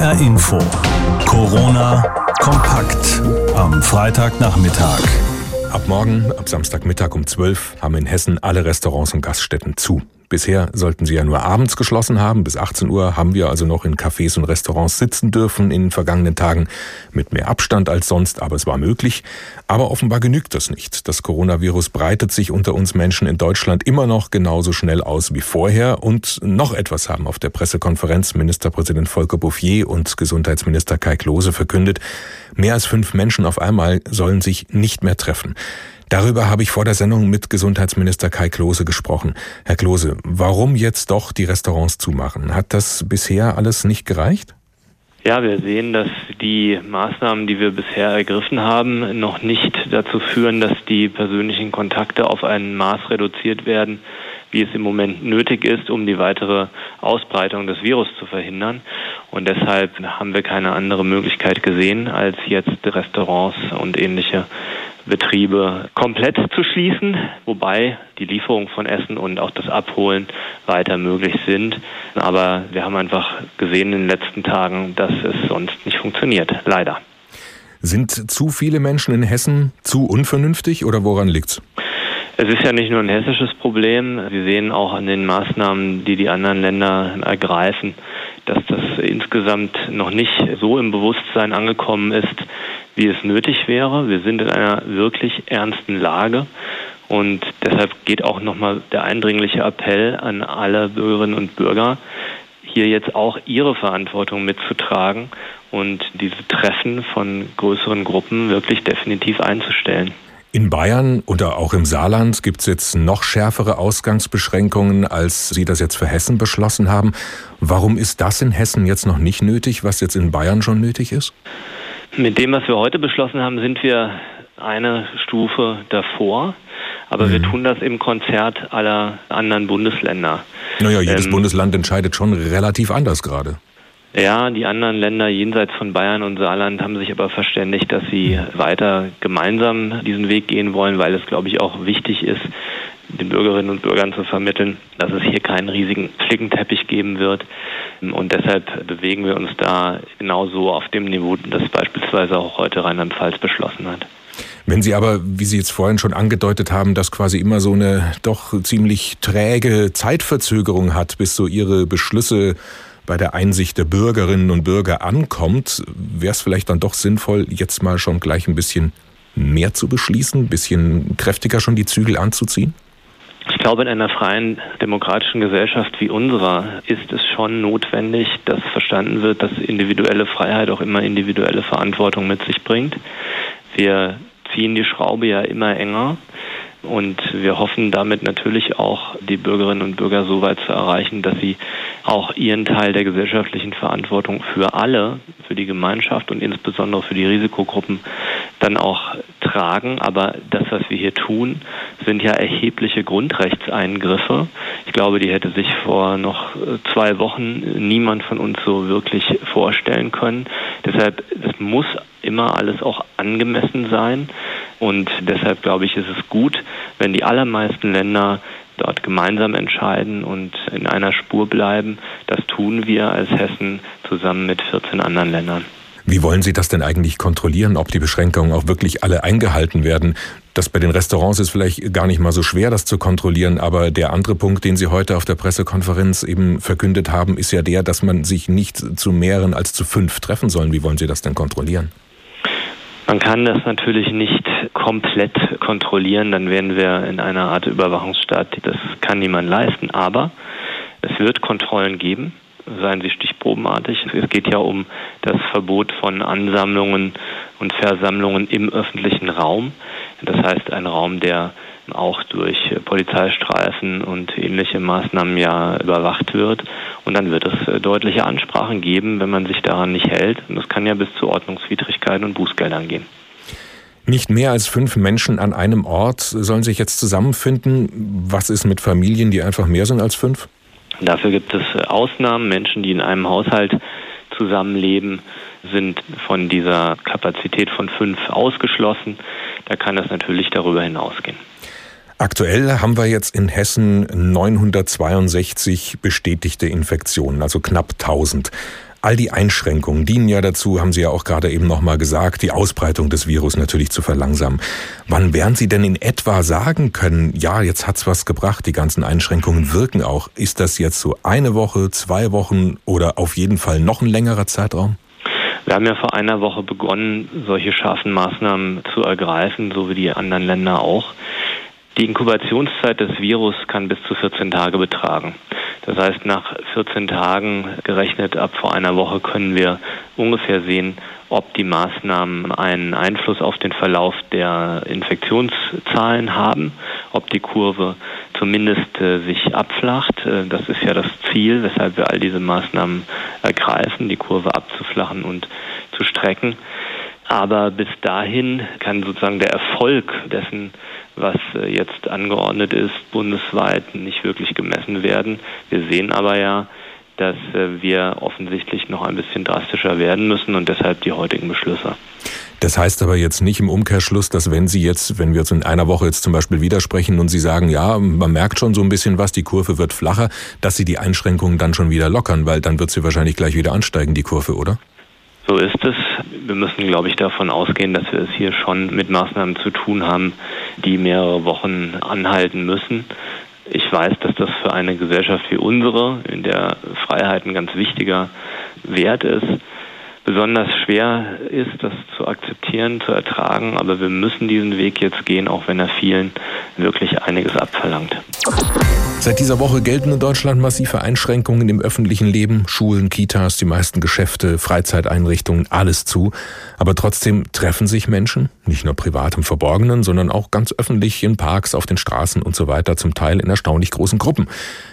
HR Info. Corona kompakt am Freitagnachmittag. Ab morgen, ab Samstagmittag um 12 haben in Hessen alle Restaurants und Gaststätten zu. Bisher sollten sie ja nur abends geschlossen haben. Bis 18 Uhr haben wir also noch in Cafés und Restaurants sitzen dürfen in den vergangenen Tagen mit mehr Abstand als sonst, aber es war möglich. Aber offenbar genügt das nicht. Das Coronavirus breitet sich unter uns Menschen in Deutschland immer noch genauso schnell aus wie vorher. Und noch etwas haben auf der Pressekonferenz Ministerpräsident Volker Bouffier und Gesundheitsminister Kai Klose verkündet. Mehr als fünf Menschen auf einmal sollen sich nicht mehr treffen. Darüber habe ich vor der Sendung mit Gesundheitsminister Kai Klose gesprochen. Herr Klose, warum jetzt doch die Restaurants zumachen? Hat das bisher alles nicht gereicht? Ja, wir sehen, dass die Maßnahmen, die wir bisher ergriffen haben, noch nicht dazu führen, dass die persönlichen Kontakte auf ein Maß reduziert werden, wie es im Moment nötig ist, um die weitere Ausbreitung des Virus zu verhindern. Und deshalb haben wir keine andere Möglichkeit gesehen, als jetzt Restaurants und ähnliche Betriebe komplett zu schließen, wobei die Lieferung von Essen und auch das Abholen weiter möglich sind. Aber wir haben einfach gesehen in den letzten Tagen, dass es sonst nicht funktioniert. Leider. Sind zu viele Menschen in Hessen zu unvernünftig oder woran liegt's? Es ist ja nicht nur ein hessisches Problem. Wir sehen auch an den Maßnahmen, die die anderen Länder ergreifen, dass das insgesamt noch nicht so im Bewusstsein angekommen ist, wie es nötig wäre. Wir sind in einer wirklich ernsten Lage. Und deshalb geht auch nochmal der eindringliche Appell an alle Bürgerinnen und Bürger, hier jetzt auch ihre Verantwortung mitzutragen und diese Treffen von größeren Gruppen wirklich definitiv einzustellen. In Bayern oder auch im Saarland gibt es jetzt noch schärfere Ausgangsbeschränkungen, als Sie das jetzt für Hessen beschlossen haben. Warum ist das in Hessen jetzt noch nicht nötig, was jetzt in Bayern schon nötig ist? Mit dem, was wir heute beschlossen haben, sind wir eine Stufe davor. Aber mhm. wir tun das im Konzert aller anderen Bundesländer. Naja, jedes ähm, Bundesland entscheidet schon relativ anders gerade. Ja, die anderen Länder jenseits von Bayern und Saarland haben sich aber verständigt, dass sie weiter gemeinsam diesen Weg gehen wollen, weil es, glaube ich, auch wichtig ist, den Bürgerinnen und Bürgern zu vermitteln, dass es hier keinen riesigen Flickenteppich geben wird. Und deshalb bewegen wir uns da genauso auf dem Niveau, das beispielsweise auch heute Rheinland-Pfalz beschlossen hat. Wenn Sie aber, wie Sie jetzt vorhin schon angedeutet haben, dass quasi immer so eine doch ziemlich träge Zeitverzögerung hat, bis so Ihre Beschlüsse bei der Einsicht der Bürgerinnen und Bürger ankommt, wäre es vielleicht dann doch sinnvoll, jetzt mal schon gleich ein bisschen mehr zu beschließen, ein bisschen kräftiger schon die Zügel anzuziehen? Ich glaube, in einer freien demokratischen Gesellschaft wie unserer ist es schon notwendig, dass verstanden wird, dass individuelle Freiheit auch immer individuelle Verantwortung mit sich bringt. Wir ziehen die Schraube ja immer enger. Und wir hoffen damit natürlich auch, die Bürgerinnen und Bürger so weit zu erreichen, dass sie auch ihren Teil der gesellschaftlichen Verantwortung für alle, für die Gemeinschaft und insbesondere für die Risikogruppen dann auch tragen. Aber das, was wir hier tun, sind ja erhebliche Grundrechtseingriffe. Ich glaube, die hätte sich vor noch zwei Wochen niemand von uns so wirklich vorstellen können. Deshalb, es muss immer alles auch angemessen sein. Und deshalb glaube ich, ist es gut, wenn die allermeisten Länder dort gemeinsam entscheiden und in einer Spur bleiben. Das tun wir als Hessen zusammen mit 14 anderen Ländern. Wie wollen Sie das denn eigentlich kontrollieren, ob die Beschränkungen auch wirklich alle eingehalten werden? Das bei den Restaurants ist vielleicht gar nicht mal so schwer, das zu kontrollieren, aber der andere Punkt, den Sie heute auf der Pressekonferenz eben verkündet haben, ist ja der, dass man sich nicht zu mehreren als zu fünf treffen soll. Wie wollen Sie das denn kontrollieren? Man kann das natürlich nicht komplett kontrollieren, dann wären wir in einer Art Überwachungsstaat. Das kann niemand leisten. Aber es wird Kontrollen geben, seien sie stichprobenartig. Es geht ja um das Verbot von Ansammlungen und Versammlungen im öffentlichen Raum. Das heißt, ein Raum, der auch durch Polizeistreifen und ähnliche Maßnahmen ja überwacht wird. Und dann wird es äh, deutliche Ansprachen geben, wenn man sich daran nicht hält. Und das kann ja bis zu Ordnungswidrigkeiten und Bußgeldern gehen. Nicht mehr als fünf Menschen an einem Ort sollen sich jetzt zusammenfinden. Was ist mit Familien, die einfach mehr sind als fünf? Dafür gibt es äh, Ausnahmen. Menschen, die in einem Haushalt zusammenleben, sind von dieser Kapazität von fünf ausgeschlossen. Da kann das natürlich darüber hinausgehen. Aktuell haben wir jetzt in Hessen 962 bestätigte Infektionen, also knapp 1000. All die Einschränkungen dienen ja dazu, haben Sie ja auch gerade eben nochmal gesagt, die Ausbreitung des Virus natürlich zu verlangsamen. Wann werden Sie denn in etwa sagen können, ja, jetzt hat's was gebracht, die ganzen Einschränkungen wirken auch. Ist das jetzt so eine Woche, zwei Wochen oder auf jeden Fall noch ein längerer Zeitraum? Wir haben ja vor einer Woche begonnen, solche scharfen Maßnahmen zu ergreifen, so wie die anderen Länder auch. Die Inkubationszeit des Virus kann bis zu 14 Tage betragen. Das heißt, nach 14 Tagen gerechnet ab vor einer Woche können wir ungefähr sehen, ob die Maßnahmen einen Einfluss auf den Verlauf der Infektionszahlen haben, ob die Kurve zumindest äh, sich abflacht. Äh, das ist ja das Ziel, weshalb wir all diese Maßnahmen ergreifen, die Kurve abzuflachen und zu strecken. Aber bis dahin kann sozusagen der Erfolg dessen, was äh, jetzt angeordnet ist, bundesweit nicht wirklich gemessen werden. Wir sehen aber ja, dass äh, wir offensichtlich noch ein bisschen drastischer werden müssen und deshalb die heutigen Beschlüsse. Das heißt aber jetzt nicht im Umkehrschluss, dass wenn Sie jetzt, wenn wir uns in einer Woche jetzt zum Beispiel widersprechen und Sie sagen, ja, man merkt schon so ein bisschen was, die Kurve wird flacher, dass Sie die Einschränkungen dann schon wieder lockern, weil dann wird sie wahrscheinlich gleich wieder ansteigen, die Kurve, oder? So ist es. Wir müssen, glaube ich, davon ausgehen, dass wir es hier schon mit Maßnahmen zu tun haben, die mehrere Wochen anhalten müssen. Ich weiß, dass das für eine Gesellschaft wie unsere, in der Freiheit ein ganz wichtiger Wert ist, besonders schwer ist, das zu akzeptieren, zu ertragen. Aber wir müssen diesen Weg jetzt gehen, auch wenn er vielen wirklich einiges abverlangt. Seit dieser Woche gelten in Deutschland massive Einschränkungen im öffentlichen Leben. Schulen, Kitas, die meisten Geschäfte, Freizeiteinrichtungen, alles zu. Aber trotzdem treffen sich Menschen, nicht nur privat im Verborgenen, sondern auch ganz öffentlich in Parks, auf den Straßen und so weiter, zum Teil in erstaunlich großen Gruppen.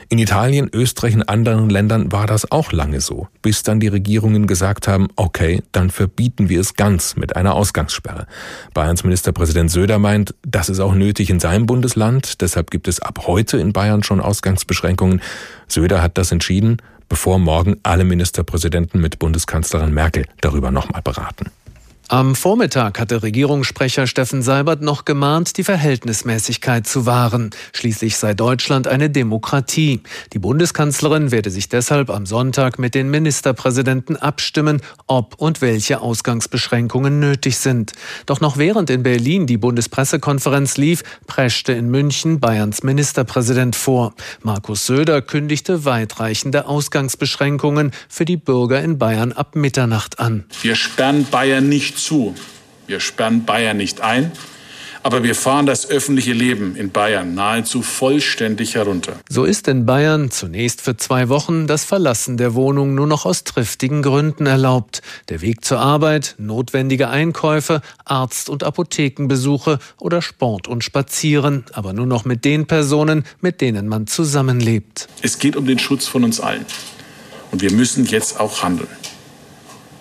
In Italien, Österreich und anderen Ländern war das auch lange so, bis dann die Regierungen gesagt haben, okay, dann verbieten wir es ganz mit einer Ausgangssperre. Bayerns Ministerpräsident Söder meint, das ist auch nötig in seinem Bundesland, deshalb gibt es ab heute in Bayern schon Ausgangsbeschränkungen. Söder hat das entschieden, bevor morgen alle Ministerpräsidenten mit Bundeskanzlerin Merkel darüber nochmal beraten. Am Vormittag hatte Regierungssprecher Steffen Seibert noch gemahnt, die Verhältnismäßigkeit zu wahren. Schließlich sei Deutschland eine Demokratie. Die Bundeskanzlerin werde sich deshalb am Sonntag mit den Ministerpräsidenten abstimmen, ob und welche Ausgangsbeschränkungen nötig sind. Doch noch während in Berlin die Bundespressekonferenz lief, preschte in München Bayerns Ministerpräsident vor. Markus Söder kündigte weitreichende Ausgangsbeschränkungen für die Bürger in Bayern ab Mitternacht an. Wir sperren Bayern nicht zu. Wir sperren Bayern nicht ein, aber wir fahren das öffentliche Leben in Bayern nahezu vollständig herunter. So ist in Bayern zunächst für zwei Wochen das Verlassen der Wohnung nur noch aus triftigen Gründen erlaubt. Der Weg zur Arbeit, notwendige Einkäufe, Arzt- und Apothekenbesuche oder Sport und Spazieren, aber nur noch mit den Personen, mit denen man zusammenlebt. Es geht um den Schutz von uns allen. Und wir müssen jetzt auch handeln.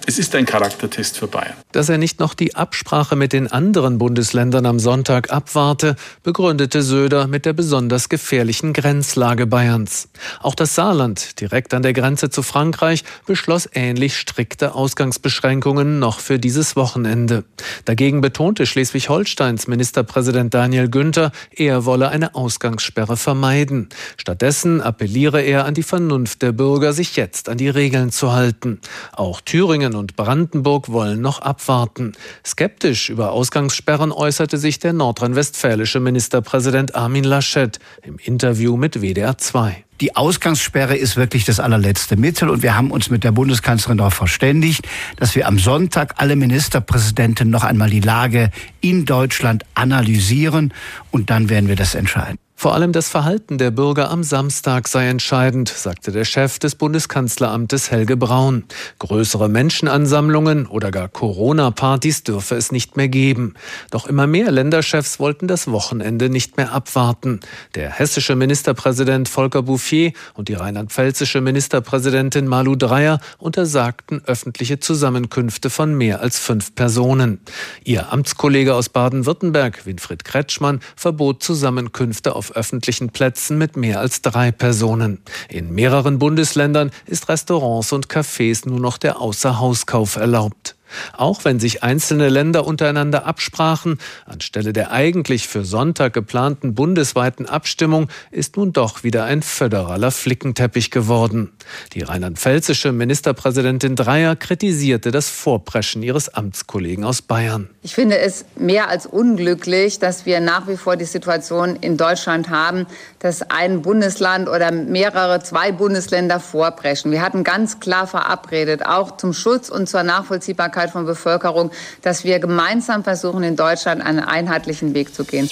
Es ist ein Charaktertest für Bayern. Dass er nicht noch die Absprache mit den anderen Bundesländern am Sonntag abwarte, begründete Söder mit der besonders gefährlichen Grenzlage Bayerns. Auch das Saarland, direkt an der Grenze zu Frankreich, beschloss ähnlich strikte Ausgangsbeschränkungen noch für dieses Wochenende. Dagegen betonte Schleswig-Holsteins Ministerpräsident Daniel Günther, er wolle eine Ausgangssperre vermeiden. Stattdessen appelliere er an die Vernunft der Bürger, sich jetzt an die Regeln zu halten. Auch Thüringen und Brandenburg wollen noch abwarten. Skeptisch über Ausgangssperren äußerte sich der nordrhein-westfälische Ministerpräsident Armin Laschet im Interview mit WDR 2. Die Ausgangssperre ist wirklich das allerletzte Mittel und wir haben uns mit der Bundeskanzlerin darauf verständigt, dass wir am Sonntag alle Ministerpräsidenten noch einmal die Lage in Deutschland analysieren und dann werden wir das entscheiden. Vor allem das Verhalten der Bürger am Samstag sei entscheidend, sagte der Chef des Bundeskanzleramtes Helge Braun. Größere Menschenansammlungen oder gar Corona-Partys dürfe es nicht mehr geben. Doch immer mehr Länderchefs wollten das Wochenende nicht mehr abwarten. Der hessische Ministerpräsident Volker Bouffier und die rheinland-pfälzische Ministerpräsidentin Malu Dreyer untersagten öffentliche Zusammenkünfte von mehr als fünf Personen. Ihr Amtskollege aus Baden-Württemberg, Winfried Kretschmann, verbot Zusammenkünfte auf auf öffentlichen Plätzen mit mehr als drei Personen. In mehreren Bundesländern ist Restaurants und Cafés nur noch der Außerhauskauf erlaubt. Auch wenn sich einzelne Länder untereinander absprachen, anstelle der eigentlich für Sonntag geplanten bundesweiten Abstimmung ist nun doch wieder ein föderaler Flickenteppich geworden. Die rheinland-pfälzische Ministerpräsidentin Dreyer kritisierte das Vorpreschen ihres Amtskollegen aus Bayern. Ich finde es mehr als unglücklich, dass wir nach wie vor die Situation in Deutschland haben, dass ein Bundesland oder mehrere, zwei Bundesländer vorpreschen. Wir hatten ganz klar verabredet, auch zum Schutz und zur Nachvollziehbarkeit von Bevölkerung, dass wir gemeinsam versuchen, in Deutschland einen einheitlichen Weg zu gehen.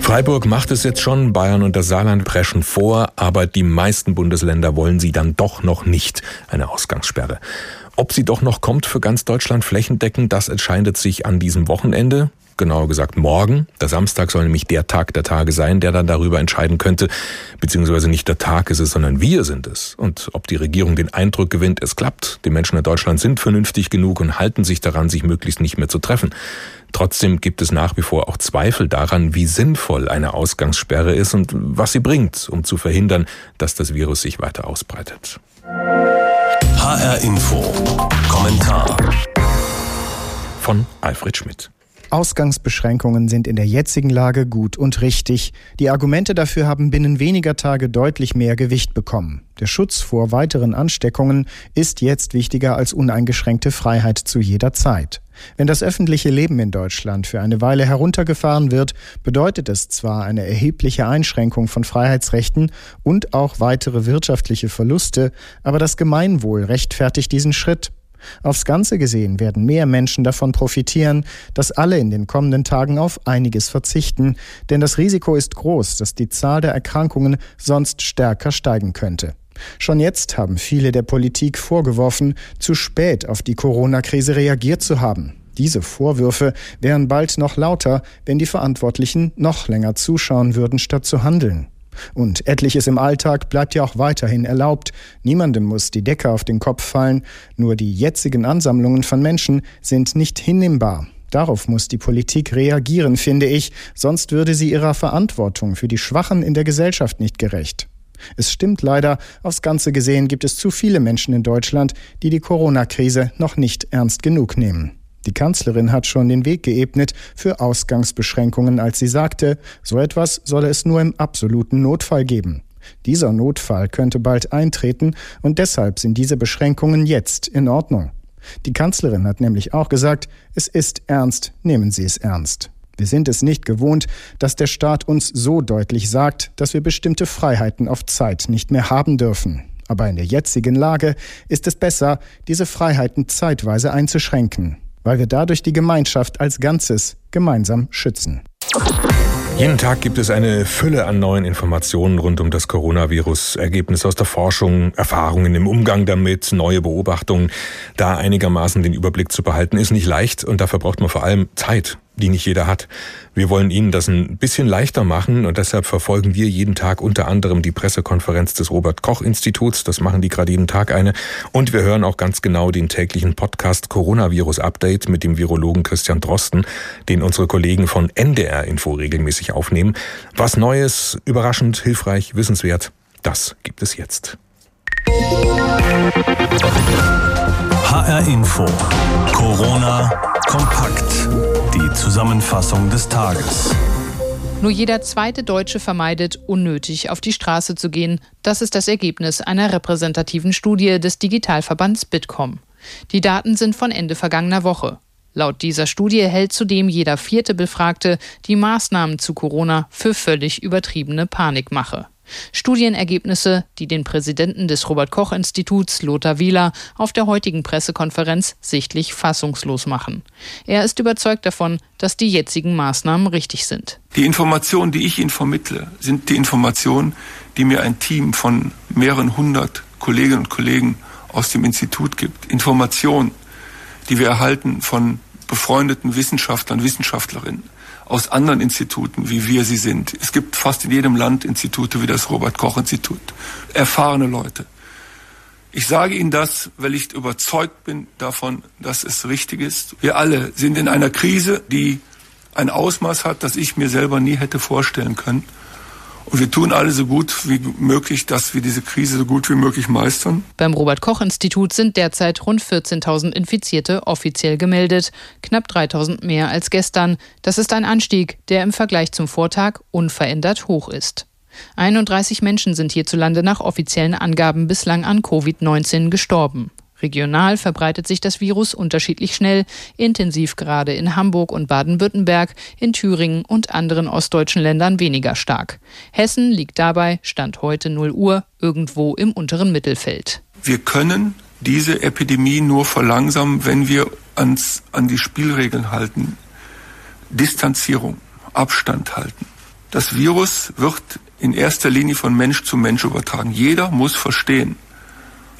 Freiburg macht es jetzt schon, Bayern und das Saarland preschen vor, aber die meisten Bundesländer wollen sie dann doch noch nicht, eine Ausgangssperre. Ob sie doch noch kommt für ganz Deutschland flächendeckend, das entscheidet sich an diesem Wochenende genauer gesagt morgen. Der Samstag soll nämlich der Tag der Tage sein, der dann darüber entscheiden könnte, beziehungsweise nicht der Tag ist es, sondern wir sind es. Und ob die Regierung den Eindruck gewinnt, es klappt, die Menschen in Deutschland sind vernünftig genug und halten sich daran, sich möglichst nicht mehr zu treffen. Trotzdem gibt es nach wie vor auch Zweifel daran, wie sinnvoll eine Ausgangssperre ist und was sie bringt, um zu verhindern, dass das Virus sich weiter ausbreitet. HR Info. Kommentar von Alfred Schmidt. Ausgangsbeschränkungen sind in der jetzigen Lage gut und richtig. Die Argumente dafür haben binnen weniger Tage deutlich mehr Gewicht bekommen. Der Schutz vor weiteren Ansteckungen ist jetzt wichtiger als uneingeschränkte Freiheit zu jeder Zeit. Wenn das öffentliche Leben in Deutschland für eine Weile heruntergefahren wird, bedeutet es zwar eine erhebliche Einschränkung von Freiheitsrechten und auch weitere wirtschaftliche Verluste, aber das Gemeinwohl rechtfertigt diesen Schritt. Aufs Ganze gesehen werden mehr Menschen davon profitieren, dass alle in den kommenden Tagen auf einiges verzichten, denn das Risiko ist groß, dass die Zahl der Erkrankungen sonst stärker steigen könnte. Schon jetzt haben viele der Politik vorgeworfen, zu spät auf die Corona-Krise reagiert zu haben. Diese Vorwürfe wären bald noch lauter, wenn die Verantwortlichen noch länger zuschauen würden, statt zu handeln. Und etliches im Alltag bleibt ja auch weiterhin erlaubt. Niemandem muss die Decke auf den Kopf fallen. Nur die jetzigen Ansammlungen von Menschen sind nicht hinnehmbar. Darauf muss die Politik reagieren, finde ich, sonst würde sie ihrer Verantwortung für die Schwachen in der Gesellschaft nicht gerecht. Es stimmt leider, aufs Ganze gesehen gibt es zu viele Menschen in Deutschland, die die Corona-Krise noch nicht ernst genug nehmen. Die Kanzlerin hat schon den Weg geebnet für Ausgangsbeschränkungen, als sie sagte, so etwas solle es nur im absoluten Notfall geben. Dieser Notfall könnte bald eintreten und deshalb sind diese Beschränkungen jetzt in Ordnung. Die Kanzlerin hat nämlich auch gesagt, es ist ernst, nehmen Sie es ernst. Wir sind es nicht gewohnt, dass der Staat uns so deutlich sagt, dass wir bestimmte Freiheiten auf Zeit nicht mehr haben dürfen. Aber in der jetzigen Lage ist es besser, diese Freiheiten zeitweise einzuschränken weil wir dadurch die Gemeinschaft als Ganzes gemeinsam schützen. Jeden Tag gibt es eine Fülle an neuen Informationen rund um das Coronavirus, Ergebnisse aus der Forschung, Erfahrungen im Umgang damit, neue Beobachtungen. Da einigermaßen den Überblick zu behalten, ist nicht leicht und dafür braucht man vor allem Zeit die nicht jeder hat. Wir wollen Ihnen das ein bisschen leichter machen und deshalb verfolgen wir jeden Tag unter anderem die Pressekonferenz des Robert Koch Instituts. Das machen die gerade jeden Tag eine. Und wir hören auch ganz genau den täglichen Podcast Coronavirus Update mit dem Virologen Christian Drosten, den unsere Kollegen von NDR Info regelmäßig aufnehmen. Was Neues, überraschend, hilfreich, wissenswert, das gibt es jetzt. HR Info. Corona kompakt. Zusammenfassung des Tages. Nur jeder zweite Deutsche vermeidet, unnötig auf die Straße zu gehen. Das ist das Ergebnis einer repräsentativen Studie des Digitalverbands Bitkom. Die Daten sind von Ende vergangener Woche. Laut dieser Studie hält zudem jeder vierte Befragte die Maßnahmen zu Corona für völlig übertriebene Panikmache. Studienergebnisse, die den Präsidenten des Robert Koch Instituts, Lothar Wieler, auf der heutigen Pressekonferenz sichtlich fassungslos machen. Er ist überzeugt davon, dass die jetzigen Maßnahmen richtig sind. Die Informationen, die ich Ihnen vermittle, sind die Informationen, die mir ein Team von mehreren hundert Kolleginnen und Kollegen aus dem Institut gibt. Informationen, die wir erhalten von befreundeten Wissenschaftlern, Wissenschaftlerinnen aus anderen Instituten, wie wir sie sind. Es gibt fast in jedem Land Institute wie das Robert Koch Institut. Erfahrene Leute. Ich sage Ihnen das, weil ich überzeugt bin davon, dass es richtig ist. Wir alle sind in einer Krise, die ein Ausmaß hat, das ich mir selber nie hätte vorstellen können. Und wir tun alle so gut wie möglich, dass wir diese Krise so gut wie möglich meistern. Beim Robert Koch Institut sind derzeit rund 14.000 Infizierte offiziell gemeldet, knapp 3.000 mehr als gestern. Das ist ein Anstieg, der im Vergleich zum Vortag unverändert hoch ist. 31 Menschen sind hierzulande nach offiziellen Angaben bislang an Covid-19 gestorben. Regional verbreitet sich das Virus unterschiedlich schnell, intensiv gerade in Hamburg und Baden-Württemberg, in Thüringen und anderen ostdeutschen Ländern weniger stark. Hessen liegt dabei, Stand heute 0 Uhr, irgendwo im unteren Mittelfeld. Wir können diese Epidemie nur verlangsamen, wenn wir uns an die Spielregeln halten. Distanzierung, Abstand halten. Das Virus wird in erster Linie von Mensch zu Mensch übertragen. Jeder muss verstehen,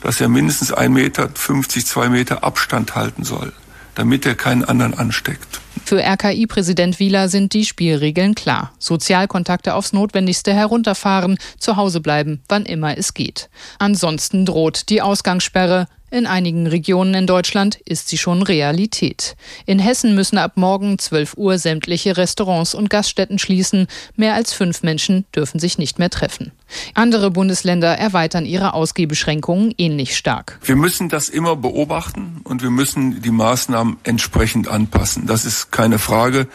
dass er mindestens 1,50 Meter, 2 Meter Abstand halten soll, damit er keinen anderen ansteckt. Für RKI-Präsident Wieler sind die Spielregeln klar. Sozialkontakte aufs Notwendigste herunterfahren, zu Hause bleiben, wann immer es geht. Ansonsten droht die Ausgangssperre. In einigen Regionen in Deutschland ist sie schon Realität. In Hessen müssen ab morgen 12 Uhr sämtliche Restaurants und Gaststätten schließen. Mehr als fünf Menschen dürfen sich nicht mehr treffen. Andere Bundesländer erweitern ihre Ausgebeschränkungen ähnlich stark. Wir müssen das immer beobachten und wir müssen die Maßnahmen entsprechend anpassen. Das ist keine Frage.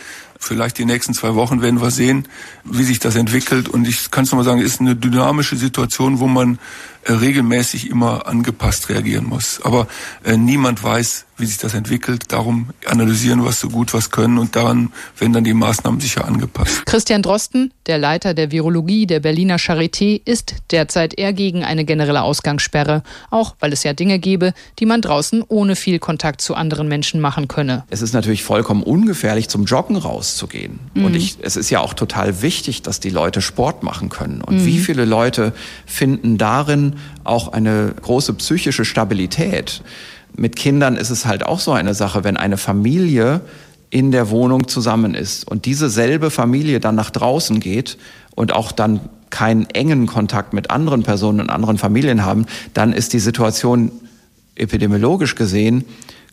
Vielleicht die nächsten zwei Wochen werden wir sehen, wie sich das entwickelt. Und ich kann es nochmal sagen, es ist eine dynamische Situation, wo man regelmäßig immer angepasst reagieren muss. Aber äh, niemand weiß, wie sich das entwickelt. Darum analysieren wir es so gut wir können und daran werden dann die Maßnahmen sicher angepasst. Christian Drosten, der Leiter der Virologie der Berliner Charité, ist derzeit eher gegen eine generelle Ausgangssperre, auch weil es ja Dinge gäbe, die man draußen ohne viel Kontakt zu anderen Menschen machen könne. Es ist natürlich vollkommen ungefährlich, zum Joggen rauszugehen. Mhm. Und ich, es ist ja auch total wichtig, dass die Leute Sport machen können. Und mhm. wie viele Leute finden darin auch eine große psychische Stabilität? mit Kindern ist es halt auch so eine Sache, wenn eine Familie in der Wohnung zusammen ist und diese selbe Familie dann nach draußen geht und auch dann keinen engen Kontakt mit anderen Personen und anderen Familien haben, dann ist die Situation epidemiologisch gesehen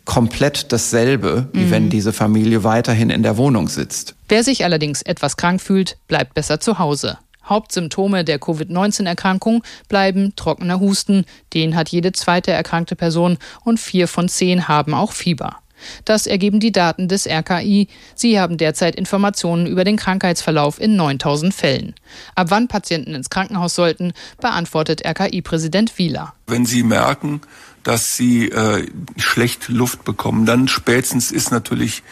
komplett dasselbe, wie mhm. wenn diese Familie weiterhin in der Wohnung sitzt. Wer sich allerdings etwas krank fühlt, bleibt besser zu Hause. Hauptsymptome der Covid-19-Erkrankung bleiben trockener Husten, den hat jede zweite erkrankte Person und vier von zehn haben auch Fieber. Das ergeben die Daten des RKI. Sie haben derzeit Informationen über den Krankheitsverlauf in 9000 Fällen. Ab wann Patienten ins Krankenhaus sollten, beantwortet RKI-Präsident Wieler. Wenn Sie merken, dass Sie äh, schlecht Luft bekommen, dann spätestens ist natürlich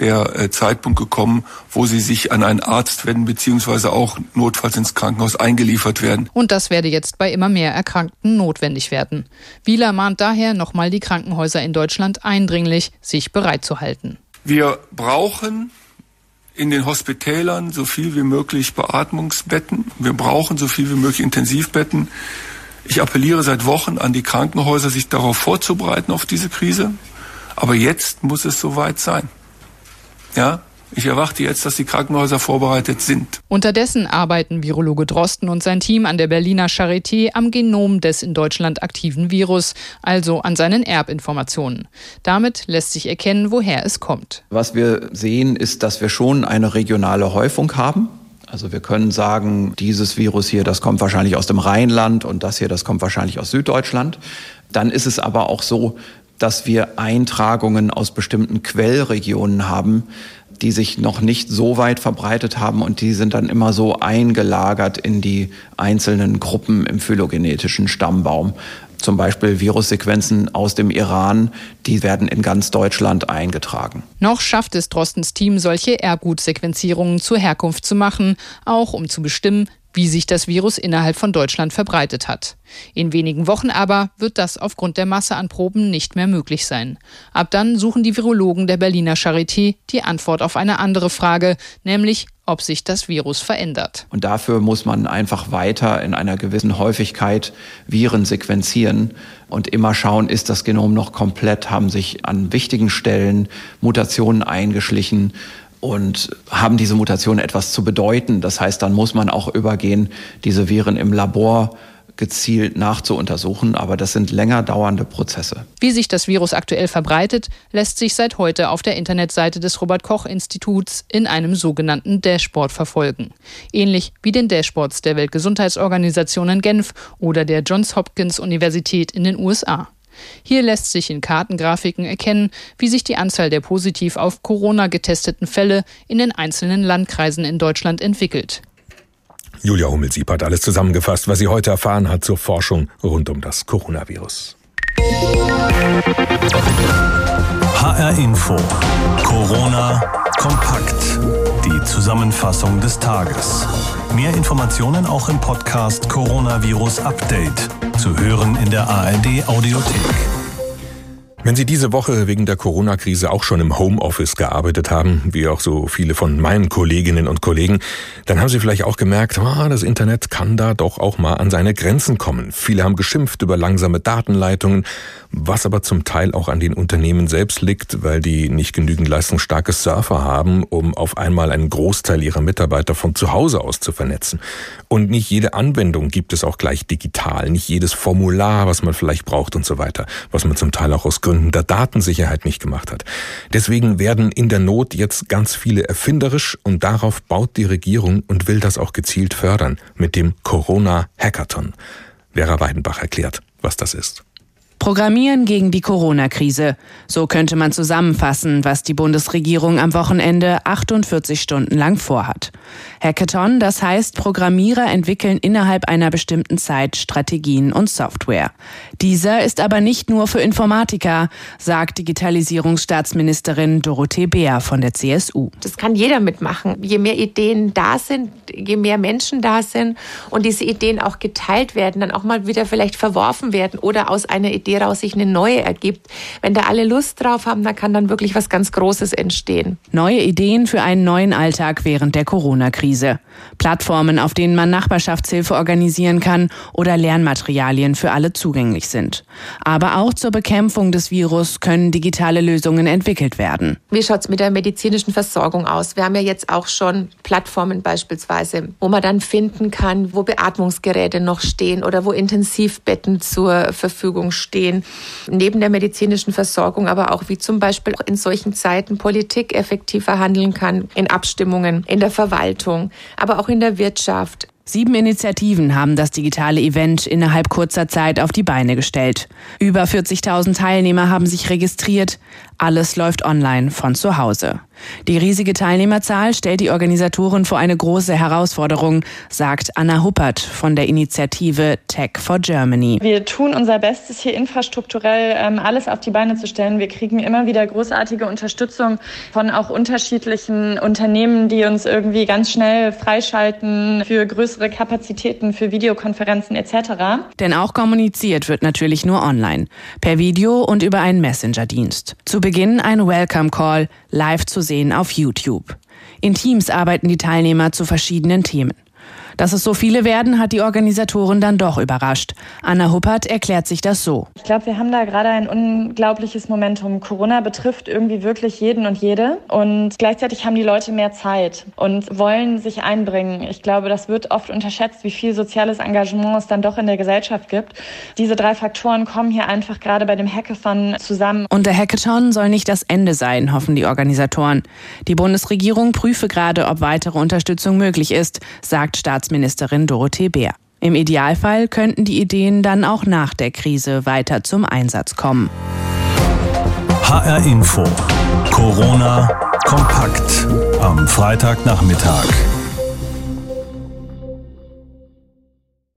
der äh, Zeitpunkt gekommen, wo sie sich an einen Arzt wenden, beziehungsweise auch notfalls ins Krankenhaus eingeliefert werden. Und das werde jetzt bei immer mehr Erkrankten notwendig werden. Wieler mahnt daher nochmal die Krankenhäuser in Deutschland eindringlich, sich bereit zu halten. Wir brauchen in den Hospitälern so viel wie möglich Beatmungsbetten. Wir brauchen so viel wie möglich Intensivbetten. Ich appelliere seit Wochen an die Krankenhäuser, sich darauf vorzubereiten, auf diese Krise. Aber jetzt muss es soweit sein. Ja, ich erwarte jetzt, dass die Krankenhäuser vorbereitet sind. Unterdessen arbeiten Virologe Drosten und sein Team an der Berliner Charité am Genom des in Deutschland aktiven Virus, also an seinen Erbinformationen. Damit lässt sich erkennen, woher es kommt. Was wir sehen, ist, dass wir schon eine regionale Häufung haben. Also wir können sagen, dieses Virus hier, das kommt wahrscheinlich aus dem Rheinland und das hier, das kommt wahrscheinlich aus Süddeutschland. Dann ist es aber auch so, dass wir Eintragungen aus bestimmten Quellregionen haben, die sich noch nicht so weit verbreitet haben und die sind dann immer so eingelagert in die einzelnen Gruppen im phylogenetischen Stammbaum. Zum Beispiel Virussequenzen aus dem Iran, die werden in ganz Deutschland eingetragen. Noch schafft es Drostens Team, solche Erbgutsequenzierungen zur Herkunft zu machen, auch um zu bestimmen, wie sich das Virus innerhalb von Deutschland verbreitet hat. In wenigen Wochen aber wird das aufgrund der Masse an Proben nicht mehr möglich sein. Ab dann suchen die Virologen der Berliner Charité die Antwort auf eine andere Frage, nämlich ob sich das Virus verändert. Und dafür muss man einfach weiter in einer gewissen Häufigkeit Viren sequenzieren und immer schauen, ist das Genom noch komplett, haben sich an wichtigen Stellen Mutationen eingeschlichen und haben diese Mutationen etwas zu bedeuten. Das heißt, dann muss man auch übergehen, diese Viren im Labor gezielt nachzuuntersuchen. Aber das sind länger dauernde Prozesse. Wie sich das Virus aktuell verbreitet, lässt sich seit heute auf der Internetseite des Robert Koch Instituts in einem sogenannten Dashboard verfolgen. Ähnlich wie den Dashboards der Weltgesundheitsorganisation in Genf oder der Johns Hopkins Universität in den USA. Hier lässt sich in Kartengrafiken erkennen, wie sich die Anzahl der positiv auf Corona getesteten Fälle in den einzelnen Landkreisen in Deutschland entwickelt. Julia Hummel-Sieb hat alles zusammengefasst, was sie heute erfahren hat zur Forschung rund um das Coronavirus. HR Info. Corona kompakt. Zusammenfassung des Tages. Mehr Informationen auch im Podcast Coronavirus Update. Zu hören in der ARD Audiothek. Wenn Sie diese Woche wegen der Corona-Krise auch schon im Homeoffice gearbeitet haben, wie auch so viele von meinen Kolleginnen und Kollegen, dann haben Sie vielleicht auch gemerkt, ah, das Internet kann da doch auch mal an seine Grenzen kommen. Viele haben geschimpft über langsame Datenleitungen, was aber zum Teil auch an den Unternehmen selbst liegt, weil die nicht genügend leistungsstarke Surfer haben, um auf einmal einen Großteil ihrer Mitarbeiter von zu Hause aus zu vernetzen. Und nicht jede Anwendung gibt es auch gleich digital, nicht jedes Formular, was man vielleicht braucht und so weiter, was man zum Teil auch aus Gründen der Datensicherheit nicht gemacht hat. Deswegen werden in der Not jetzt ganz viele erfinderisch und darauf baut die Regierung und will das auch gezielt fördern mit dem Corona Hackathon. Vera Weidenbach erklärt, was das ist. Programmieren gegen die Corona-Krise. So könnte man zusammenfassen, was die Bundesregierung am Wochenende 48 Stunden lang vorhat. Hackathon, das heißt, Programmierer entwickeln innerhalb einer bestimmten Zeit Strategien und Software. Dieser ist aber nicht nur für Informatiker, sagt Digitalisierungsstaatsministerin Dorothee Beer von der CSU. Das kann jeder mitmachen. Je mehr Ideen da sind, je mehr Menschen da sind und diese Ideen auch geteilt werden, dann auch mal wieder vielleicht verworfen werden oder aus einer Idee raus sich eine neue ergibt. Wenn da alle Lust drauf haben, dann kann dann wirklich was ganz Großes entstehen. Neue Ideen für einen neuen Alltag während der Corona-Krise. Plattformen, auf denen man Nachbarschaftshilfe organisieren kann oder Lernmaterialien für alle zugänglich sind. Aber auch zur Bekämpfung des Virus können digitale Lösungen entwickelt werden. Wie schaut es mit der medizinischen Versorgung aus? Wir haben ja jetzt auch schon Plattformen beispielsweise, wo man dann finden kann, wo Beatmungsgeräte noch stehen oder wo Intensivbetten zur Verfügung stehen. Neben der medizinischen Versorgung aber auch, wie zum Beispiel in solchen Zeiten Politik effektiver handeln kann, in Abstimmungen, in der Verwaltung, aber auch in der Wirtschaft. Sieben Initiativen haben das digitale Event innerhalb kurzer Zeit auf die Beine gestellt. Über 40.000 Teilnehmer haben sich registriert. Alles läuft online von zu Hause. Die riesige Teilnehmerzahl stellt die Organisatoren vor eine große Herausforderung, sagt Anna Huppert von der Initiative Tech for Germany. Wir tun unser Bestes, hier infrastrukturell ähm, alles auf die Beine zu stellen. Wir kriegen immer wieder großartige Unterstützung von auch unterschiedlichen Unternehmen, die uns irgendwie ganz schnell freischalten für größere Kapazitäten, für Videokonferenzen etc. Denn auch kommuniziert wird natürlich nur online, per Video und über einen Messenger-Dienst. Zu Beginn ein Welcome Call, live zu sehen auf YouTube. In Teams arbeiten die Teilnehmer zu verschiedenen Themen. Dass es so viele werden, hat die Organisatoren dann doch überrascht. Anna Huppert erklärt sich das so. Ich glaube, wir haben da gerade ein unglaubliches Momentum. Corona betrifft irgendwie wirklich jeden und jede. Und gleichzeitig haben die Leute mehr Zeit und wollen sich einbringen. Ich glaube, das wird oft unterschätzt, wie viel soziales Engagement es dann doch in der Gesellschaft gibt. Diese drei Faktoren kommen hier einfach gerade bei dem Hackathon zusammen. Und der Hackathon soll nicht das Ende sein, hoffen die Organisatoren. Die Bundesregierung prüfe gerade, ob weitere Unterstützung möglich ist, sagt Staatsminister Wirtschaftsministerin Dorothee Bär. Im Idealfall könnten die Ideen dann auch nach der Krise weiter zum Einsatz kommen. HR Info. Corona kompakt am Freitagnachmittag.